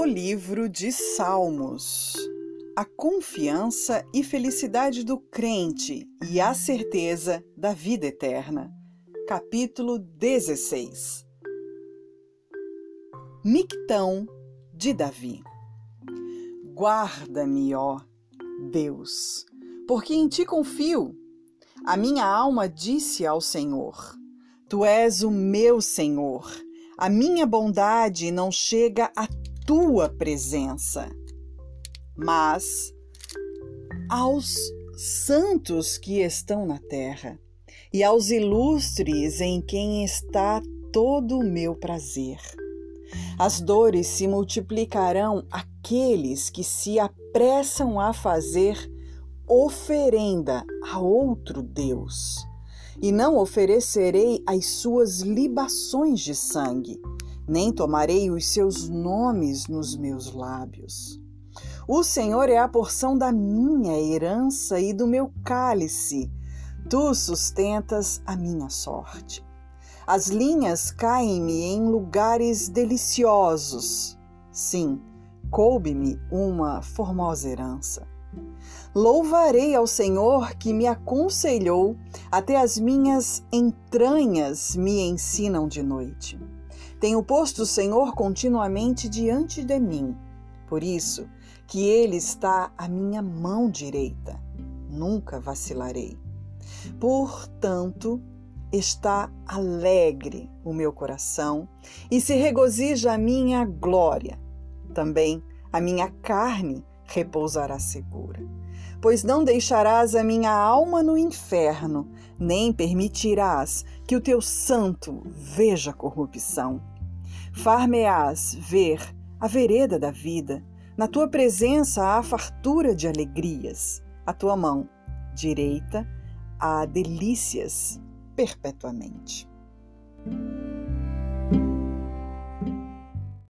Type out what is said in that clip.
O livro de Salmos. A confiança e felicidade do crente e a certeza da vida eterna. Capítulo 16. Mictão de Davi. Guarda-me, ó Deus, porque em ti confio. A minha alma disse ao Senhor: Tu és o meu Senhor. A minha bondade não chega a tua presença, mas aos santos que estão na terra e aos ilustres em quem está todo o meu prazer. As dores se multiplicarão àqueles que se apressam a fazer oferenda a outro Deus. E não oferecerei as suas libações de sangue, nem tomarei os seus nomes nos meus lábios. O Senhor é a porção da minha herança e do meu cálice. Tu sustentas a minha sorte. As linhas caem-me em lugares deliciosos. Sim, coube-me uma formosa herança. Louvarei ao Senhor que me aconselhou, até as minhas entranhas me ensinam de noite. Tenho posto o Senhor continuamente diante de mim. Por isso que Ele está à minha mão direita. Nunca vacilarei. Portanto, está alegre o meu coração e se regozija a minha glória. Também a minha carne repousará segura. Pois não deixarás a minha alma no inferno, nem permitirás que o teu santo veja corrupção. Far-me-ás ver a vereda da vida, na tua presença há fartura de alegrias, a tua mão direita há delícias perpetuamente.